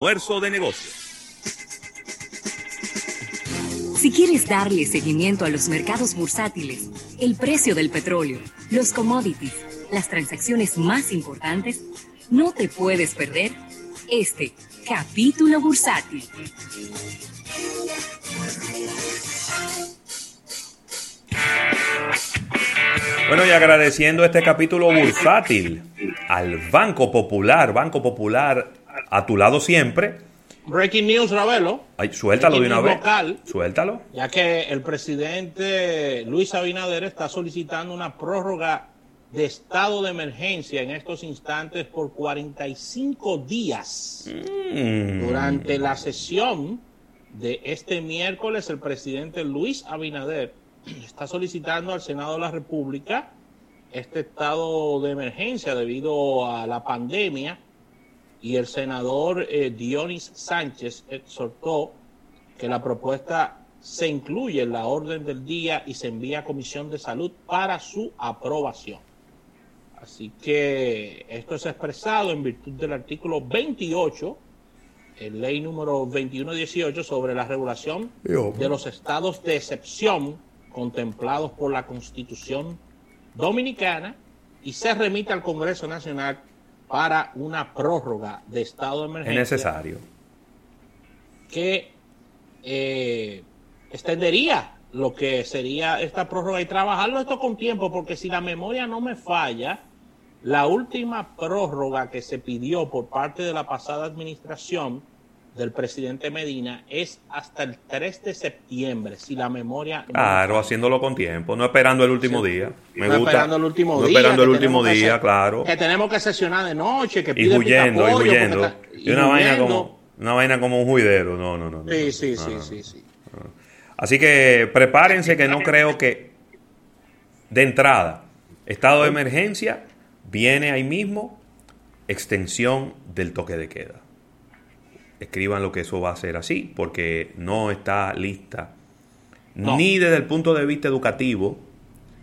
Almuerzo de negocios. Si quieres darle seguimiento a los mercados bursátiles, el precio del petróleo, los commodities, las transacciones más importantes, no te puedes perder este capítulo bursátil. Bueno, y agradeciendo este capítulo bursátil al Banco Popular, Banco Popular a tu lado siempre. Breaking news, Ravelo. Ay, suéltalo de una vez. local. Suéltalo. Ya que el presidente Luis Abinader está solicitando una prórroga de estado de emergencia en estos instantes por 45 días. Mm. Durante la sesión de este miércoles, el presidente Luis Abinader está solicitando al Senado de la República este estado de emergencia debido a la pandemia y el senador eh, Dionis Sánchez exhortó que la propuesta se incluye en la orden del día y se envía a Comisión de Salud para su aprobación. Así que esto es expresado en virtud del artículo 28, en ley número 2118 sobre la regulación de los estados de excepción contemplados por la Constitución Dominicana y se remite al Congreso Nacional para una prórroga de estado de Es emergencia necesario. que eh, extendería lo que sería esta prórroga y trabajarlo esto con tiempo, porque si la memoria no me falla, la última prórroga que se pidió por parte de la pasada administración del presidente Medina es hasta el 3 de septiembre, si la memoria Claro, haciendo con tiempo, no esperando el último día. Me No gusta. esperando el último no día. esperando el último día, hacer- claro. Que tenemos que sesionar de noche, que Y pide huyendo, y picapollo, porque huyendo. está- Y una vaina huyendo. como una vaina como un juidero. No, no, no. no. Sí, sí, sí, sí, sí. Así que prepárense que no creo que de entrada, estado de emergencia, viene ahí mismo extensión del toque de queda. Escriban lo que eso va a ser así, porque no está lista No. ni desde el punto de vista educativo,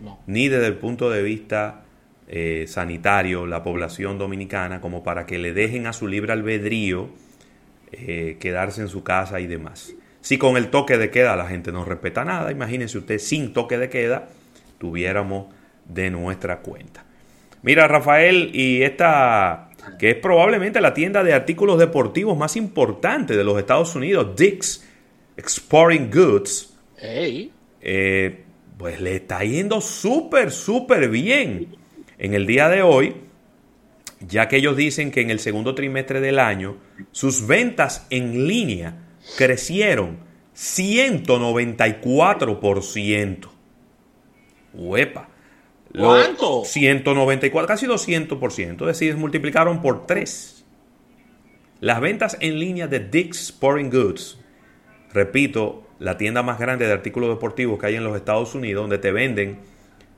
No. ni desde el punto de vista eh, sanitario la población dominicana como para que le dejen a su libre albedrío eh, quedarse en su casa y demás. Si con el toque de queda la gente no respeta nada, imagínense usted sin toque de queda tuviéramos de nuestra cuenta. Mira, Rafael, y esta, que es probablemente la tienda de artículos deportivos más importante de los Estados Unidos, Dick's Sporting Goods, Ey, eh, pues le está yendo súper, súper bien en el día de hoy, ya que ellos dicen que en el segundo trimestre del año sus ventas en línea crecieron 194%. Huepa. ¿Cuánto? 194, casi 200%, es decir, multiplicaron por 3. Las ventas en línea de Dick's Sporting Goods repito, la tienda más grande de artículos deportivos que hay en los Estados Unidos, donde te venden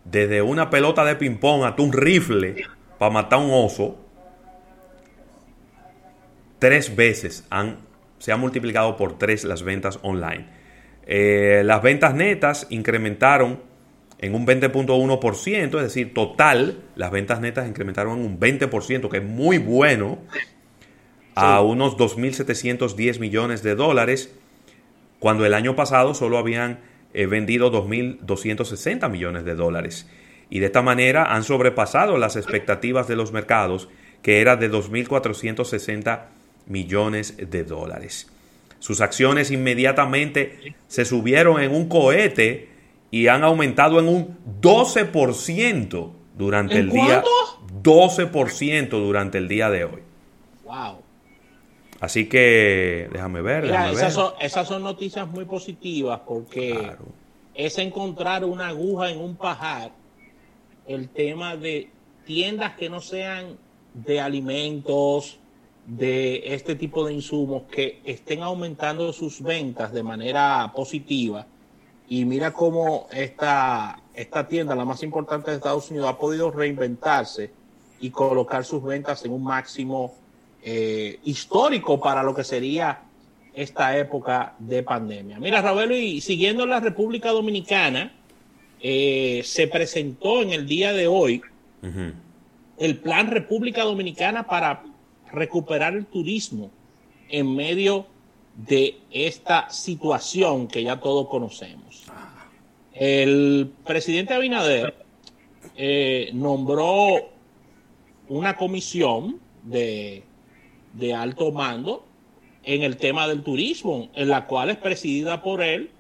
desde una pelota de ping-pong hasta un rifle para matar un oso, tres veces han, se han multiplicado por tres las ventas online. Eh, las ventas netas incrementaron en un 20.1%, es decir, total, las ventas netas incrementaron en un 20%, que es muy bueno, a unos 2.710 millones de dólares cuando el año pasado solo habían eh, vendido 2.260 millones de dólares. Y de esta manera han sobrepasado las expectativas de los mercados, que era de 2.460 millones de dólares. Sus acciones inmediatamente se subieron en un cohete y han aumentado en un 12% durante ¿En el día. cuánto? 12% durante el día de hoy. wow. Así que déjame ver. Mira, déjame esas ver. son, esas son noticias muy positivas porque Claro. es encontrar una aguja en un pajar el tema de tiendas que no sean de alimentos, de este tipo de insumos, que estén aumentando sus ventas de manera positiva. Y mira cómo esta, esta tienda, la más importante de Estados Unidos, ha podido reinventarse y colocar sus ventas en un máximo eh, histórico para lo que sería esta época de pandemia. Mira, Ravelo, y siguiendo en la República Dominicana, eh, se presentó en el día de hoy el Plan República Dominicana para recuperar el turismo en medio de esta situación que ya todos conocemos. El presidente Abinader eh, nombró una comisión de, de alto mando en el tema del turismo, en la cual es presidida por él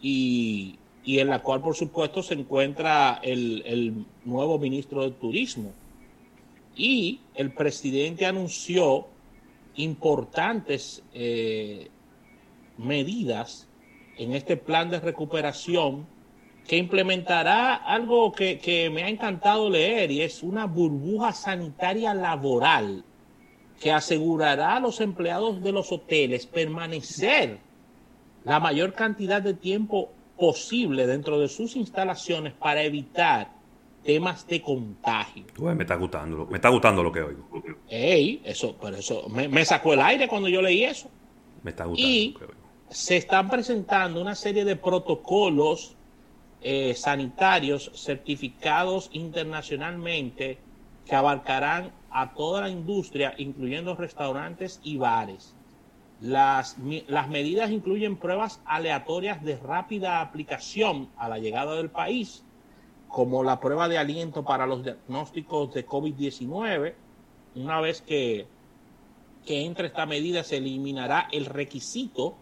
y, y en la cual, por supuesto, se encuentra el, el, nuevo ministro de Turismo. Y el presidente anunció importantes eh, medidas en este plan de recuperación que implementará algo que, que, me ha encantado leer y es una burbuja sanitaria laboral que asegurará a los empleados de los hoteles permanecer la mayor cantidad de tiempo posible dentro de sus instalaciones para evitar temas de contagio. me está gustando, me está gustando lo que oigo. Ey, eso, pero eso me, me, sacó el aire cuando yo leí eso. Me está gustando. Y lo que oigo. se están presentando una serie de protocolos eh, sanitarios certificados internacionalmente que abarcarán a toda la industria, incluyendo restaurantes y bares. Las, las, medidas incluyen pruebas aleatorias de rápida aplicación a la llegada del país, como la prueba de aliento para los diagnósticos de COVID-19. Una vez que, que entre esta medida se eliminará el requisito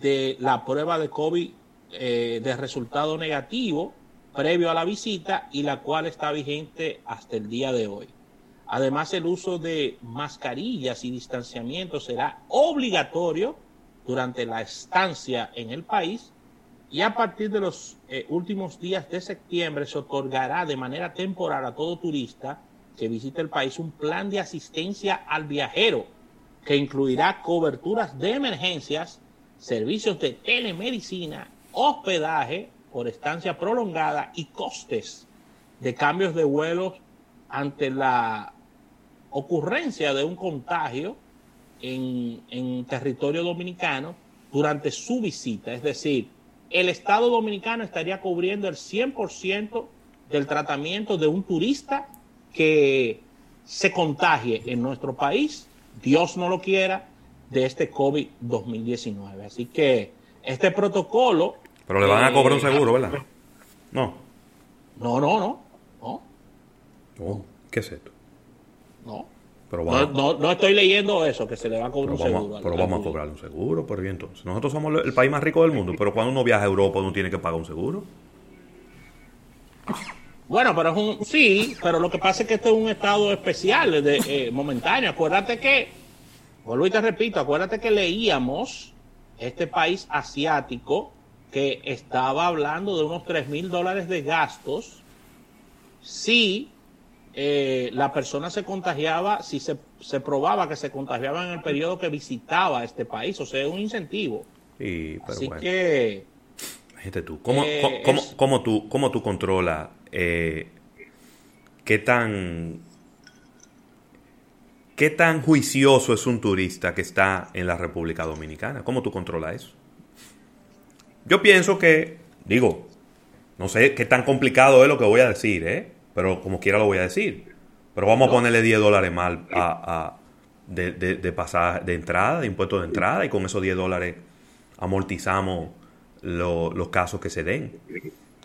de la prueba de COVID eh, de resultado negativo previo a la visita y la cual está vigente hasta el día de hoy. Además, el uso de mascarillas y distanciamiento será obligatorio durante la estancia en el país y a partir de los eh, últimos días de septiembre se otorgará de manera temporal a todo turista que visite el país un plan de asistencia al viajero que incluirá coberturas de emergencias, servicios de telemedicina, hospedaje por estancia prolongada y costes de cambios de vuelos ante la ocurrencia de un contagio en, en, territorio dominicano durante su visita. Es decir, el Estado dominicano estaría cubriendo el 100% del tratamiento de un turista que se contagie en nuestro país, Dios no lo quiera, de este COVID-2019. Así que este protocolo... Pero le van a cobrar un seguro, ¿verdad? No. No, no, no. no. Oh, ¿Qué es esto? No. Pero No, no, no estoy leyendo eso, que se le va a cobrar un vamos, seguro. pero vamos a cobrar un seguro, pero bien entonces. Nosotros somos el país más rico del mundo, pero cuando uno viaja a Europa uno tiene que pagar un seguro. Bueno, pero es un. Sí, pero lo que pasa es que este es un estado especial, de, eh, momentáneo. Acuérdate que. Vuelvo y te repito, acuérdate que leíamos este país asiático que estaba hablando de unos 3 mil dólares de gastos si eh, la persona se contagiaba, si se, se probaba que se contagiaba en el periodo que visitaba este país. O sea, es un incentivo. Y, pero Así bueno, que. fíjate tú, ¿cómo, eh, cómo- cómo- es- cómo tú, cómo tú controlas eh, qué tan qué tan juicioso es un turista que está en la República Dominicana? ¿Cómo tú controlas eso? Yo pienso que, digo, no sé qué tan complicado es lo que voy a decir, ¿eh? Pero como quiera lo voy a decir. Pero vamos a ponerle 10 dólares más a, a- de, de, de pasaje- de entrada, de impuestos de entrada, y con esos 10 dólares amortizamos lo- los casos que se den.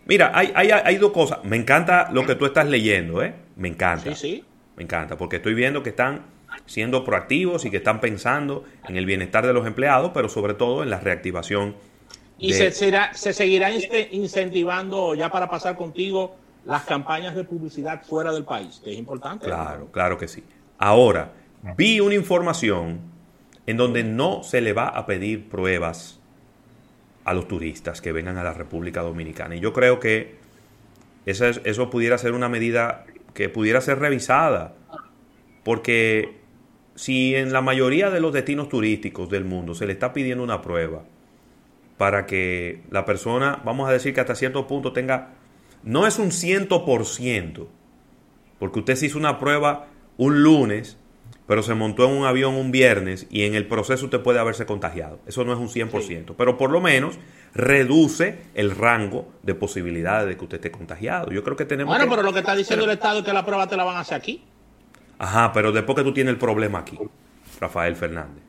Mira, hay, hay, hay dos cosas. Me encanta lo que tú estás leyendo, ¿eh? Me encanta. Sí, sí. Me encanta, porque estoy viendo que están siendo proactivos y que están pensando en el bienestar de los empleados, pero sobre todo en la reactivación. Y de- se, será- se seguirá incentivando, ya para pasar contigo, las campañas de publicidad fuera del país, que es importante. Claro, claro que sí. Ahora, vi una información en donde no se le va a pedir pruebas a los turistas que vengan a la República Dominicana. Y yo creo que esa es- eso pudiera ser una medida que pudiera ser revisada. Porque si en la mayoría de los destinos turísticos del mundo se le está pidiendo una prueba para que la persona, vamos a decir que hasta cierto punto tenga, no es un ciento por ciento, porque usted se hizo una prueba un lunes, pero se montó en un avión un viernes y en el proceso usted puede haberse contagiado. Eso no es un 100%, pero por lo menos reduce el rango de posibilidades de que usted esté contagiado. Yo creo que tenemos Bueno, que- pero lo que está diciendo el Estado es que la prueba te la van a hacer aquí. Ajá, pero después que tú tienes el problema aquí, Rafael Fernández.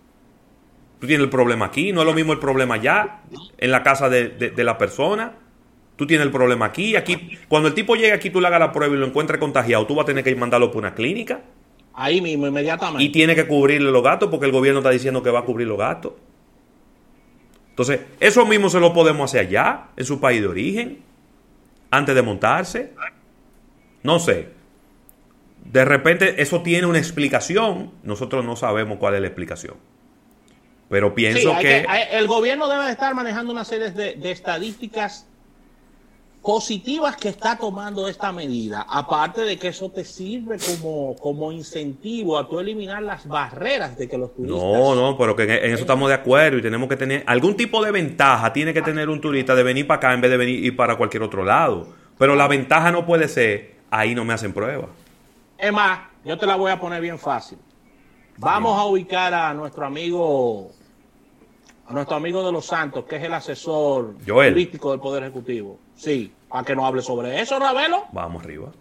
Tú tienes el problema aquí, no es lo mismo el problema allá, en la casa de, de la persona. Tú tienes el problema aquí, aquí. Cuando el tipo llegue aquí, tú le hagas la prueba y lo encuentres contagiado, tú vas a tener que mandarlo por una clínica. Ahí mismo, inmediatamente. Y tiene que cubrirle los gastos porque el gobierno está diciendo que va a cubrir los gastos. Entonces, eso mismo se lo podemos hacer allá, en su país de origen, antes de montarse. No sé. De repente eso tiene una explicación, nosotros no sabemos cuál es la explicación. Pero pienso que, El gobierno debe estar manejando una serie de estadísticas positivas que está tomando esta medida, aparte de que eso te sirve como, como incentivo a tú eliminar las barreras de que los turistas... No, no, pero que en, eso estamos de acuerdo y tenemos que tener algún tipo de ventaja, tiene que tener un turista de venir para acá en vez de venir ir para cualquier otro lado. Pero la ventaja no puede ser, ahí no me hacen prueba. Es más, yo te la voy a poner bien fácil. Vamos a ubicar a nuestro amigo a nuestro amigo de los Santos, que es el asesor político del Poder Ejecutivo. Sí, para que nos hable sobre eso, Ravelo. Vamos arriba.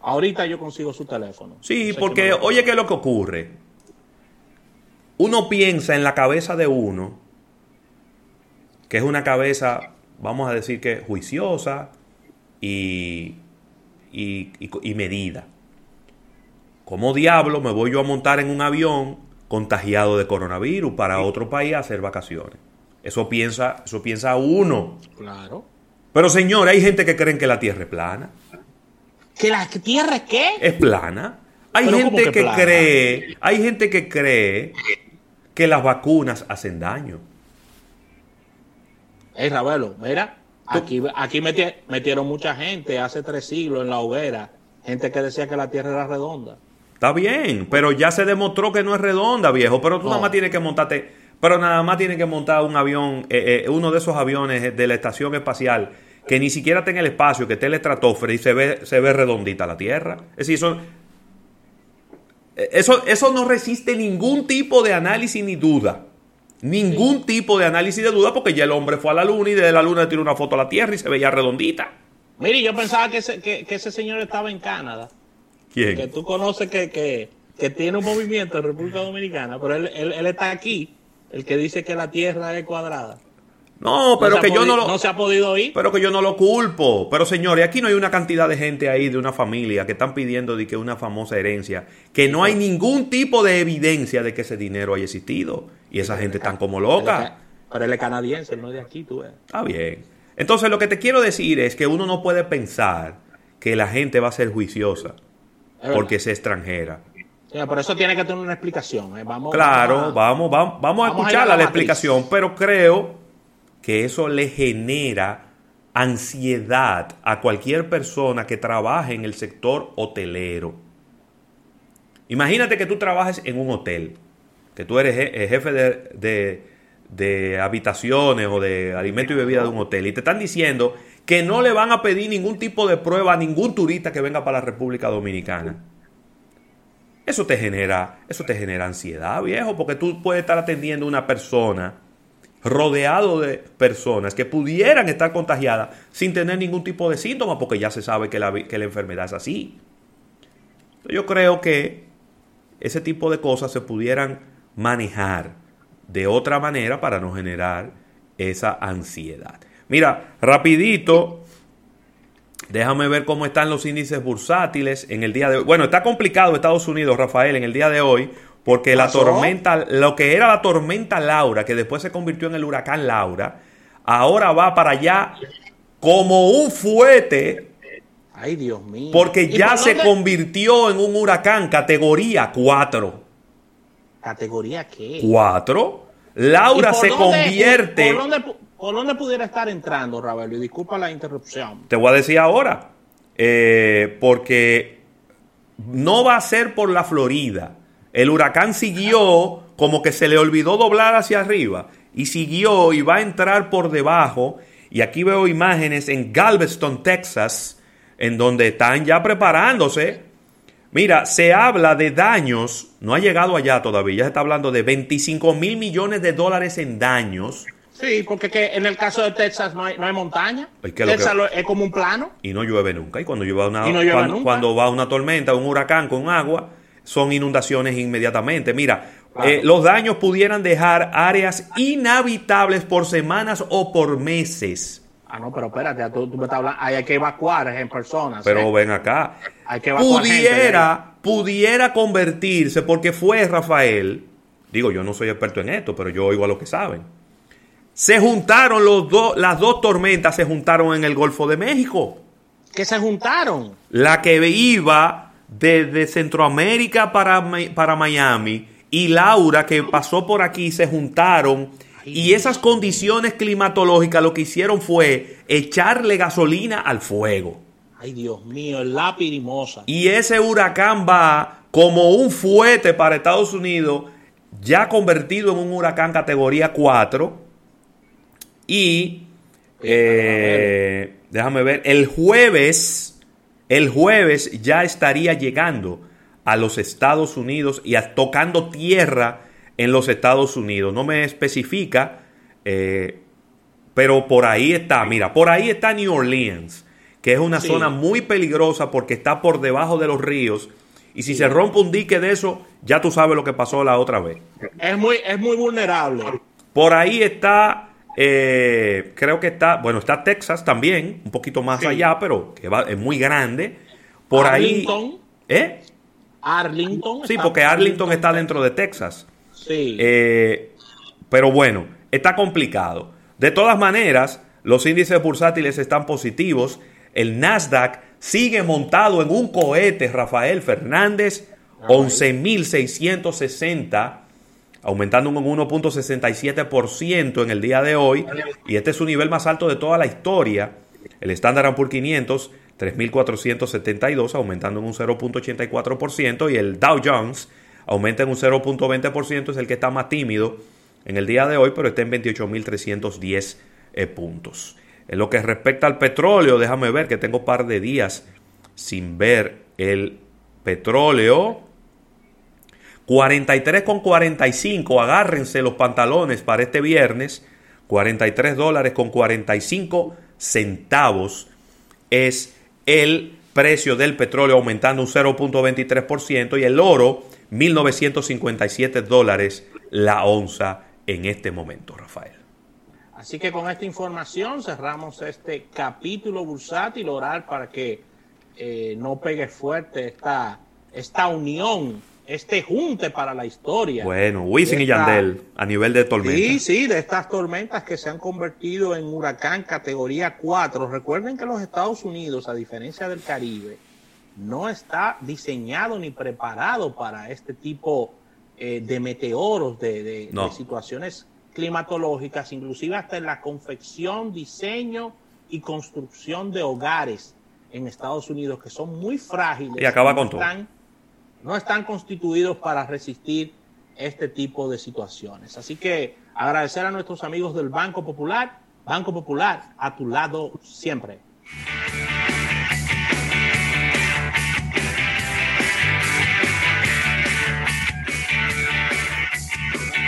Ahorita yo consigo su teléfono. Sí, porque oye, ¿qué es lo que ocurre? Uno piensa en la cabeza de uno, que es una cabeza, vamos a decir que juiciosa y, y, y medida. ¿Cómo diablo me voy yo a montar en un avión contagiado de coronavirus para otro país a hacer vacaciones. Eso piensa, eso piensa uno. Claro. Pero señor, hay gente que creen que la Tierra es plana. ¿Que la Tierra es qué? Es plana. Hay gente que, cree, hay gente que cree que las vacunas hacen daño. Ey, Ravelo, mira, aquí, aquí metieron mucha gente hace tres siglos en la hoguera, gente que decía que la Tierra era redonda. Está bien, pero ya se demostró que no es redonda, viejo. Pero tú nada más tienes que montarte, pero nada más tienes que montar un avión, eh, eh, uno de esos aviones de la estación espacial que ni siquiera en el espacio, que esté en el estratosfera y se ve, se ve redondita la Tierra. Es decir, eso, eh, eso, eso no resiste ningún tipo de análisis ni duda. Ningún tipo de análisis de duda porque ya el hombre fue a la luna y de la luna tiró una foto a la Tierra y se veía redondita. Mire, yo pensaba que que ese señor estaba en Canadá. Que tú conoces que, tiene un movimiento en República Dominicana, pero él, él, está aquí, el que dice que la Tierra es cuadrada. No, pero que yo no lo. No se ha podido ir. Pero que yo no lo culpo. Pero señores, aquí no hay una cantidad de gente ahí de una familia que están pidiendo de que una famosa herencia, que no hay ningún tipo de evidencia de que ese dinero haya existido. Y esa gente tan como loca. Pero él es canadiense, no es de aquí, tú ves. Está bien. Entonces, lo que te quiero decir es que uno no puede pensar que la gente va a ser juiciosa porque es extranjera. por eso tiene que tener una explicación. ¿eh? Vamos, claro, vamos, vamos, vamos, a escuchar la, explicación, pero creo que eso le genera ansiedad a cualquier persona que trabaje en el sector hotelero. Imagínate que tú trabajes en un hotel, que tú eres jefe de, de habitaciones o de alimento y bebida de un hotel y te están diciendo que no le van a pedir ningún tipo de prueba a ningún turista que venga para la República Dominicana. Eso te genera, eso te genera ansiedad, viejo, porque tú puedes estar atendiendo a una persona rodeado de personas que pudieran estar contagiadas sin tener ningún tipo de síntoma, porque ya se sabe que la, que la enfermedad es así. Yo creo que ese tipo de cosas se pudieran manejar de otra manera para no generar esa ansiedad. Mira, rapidito, déjame ver cómo están los índices bursátiles en el día de hoy. Bueno, está complicado Estados Unidos, Rafael, en el día de hoy, porque la tormenta, lo que era la tormenta Laura, que después se convirtió en el huracán Laura, ahora va para allá como un fuete. Ay, Dios mío. Porque ya se convirtió en un huracán categoría 4. ¿Categoría qué? 4. Laura se convierte. ¿Por dónde pudiera estar entrando, Ravelo? Y disculpa la interrupción. Te voy a decir ahora. Eh, porque no va a ser por la Florida. El huracán siguió como que se le olvidó doblar hacia arriba. Y siguió y va a entrar por debajo. Y aquí veo imágenes en Galveston, Texas, en donde están ya preparándose. Mira, se habla de daños, no ha llegado allá todavía, ya se está hablando de 25 mil millones de dólares en daños Sí, porque que en el caso de Texas no hay, no hay montaña. Texas es como un plano. Y no llueve nunca. Y cuando llueve una, cuando, cuando, va una tormenta, un huracán con agua, son inundaciones inmediatamente. Mira, eh, los daños pudieran dejar áreas inhabitables por semanas o por meses. Ah, no, pero espérate, tú, me estás hablando, hay que evacuar en personas. Pero ¿eh? ven acá. Hay que evacuar pudiera, pudiera convertirse, porque fue Rafael, digo, yo no soy experto en esto, pero yo oigo a los que saben. Se juntaron los las dos tormentas se juntaron en el Golfo de México. ¿Qué se juntaron? La que iba desde Centroamérica para, para Miami y Laura que pasó por aquí se juntaron y esas condiciones climatológicas lo que hicieron fue echarle gasolina al fuego. Ay, Dios mío, el lápiz Y ese huracán va como un fuete para Estados Unidos, ya convertido en un huracán categoría 4. Y eh, déjame ver, el jueves, el jueves ya estaría llegando a los Estados Unidos y tocando tierra en los Estados Unidos. No me especifica, eh, pero por ahí está, mira, por ahí está New Orleans, que es una zona muy peligrosa porque está por debajo de los ríos. Y si se rompe un dique de eso, ya tú sabes lo que pasó la otra vez. Es muy, es muy vulnerable. Por ahí está, eh, creo que está, bueno, está Texas también, un poquito más allá, pero que va, es muy grande. Por Arlington. ahí. ¿Eh? Arlington. Sí, porque Arlington está dentro de Texas. Sí. Eh, pero bueno, está complicado. De todas maneras, los índices bursátiles están positivos. El Nasdaq sigue montado en un cohete, Rafael Fernández, 11.660, aumentando un 1.67% en el día de hoy. Y este es su nivel más alto de toda la historia. El Standard Poor's 500, 3.472, aumentando en un 0.84%. Y el Dow Jones, aumenta en un 0.20%, es el que está más tímido en el día de hoy, pero está en 28.310 eh, puntos. En lo que respecta al petróleo, déjame ver que tengo un par de días sin ver el petróleo. 43,45, agárrense los pantalones para este viernes. 43 dólares con 45 centavos es el precio del petróleo aumentando un 0.23% y el oro 1.957 dólares la onza en este momento, Rafael. Así que con esta información cerramos este capítulo bursátil, orar para que eh, no pegue fuerte esta, esta unión, este junte para la historia. Bueno, Wisin y Yandel a nivel de tormenta. Sí, sí, de estas tormentas que se han convertido en huracán categoría 4. Recuerden que los Estados Unidos, a diferencia del Caribe, no está diseñado ni preparado para este tipo eh, de meteoros, de, situaciones climatológicas, inclusive hasta en la confección, diseño y construcción de hogares en Estados Unidos que son muy frágiles. Y acaba con todo. No están constituidos para resistir este tipo de situaciones. Así que agradecer a nuestros amigos del Banco Popular. Banco Popular, a tu lado siempre.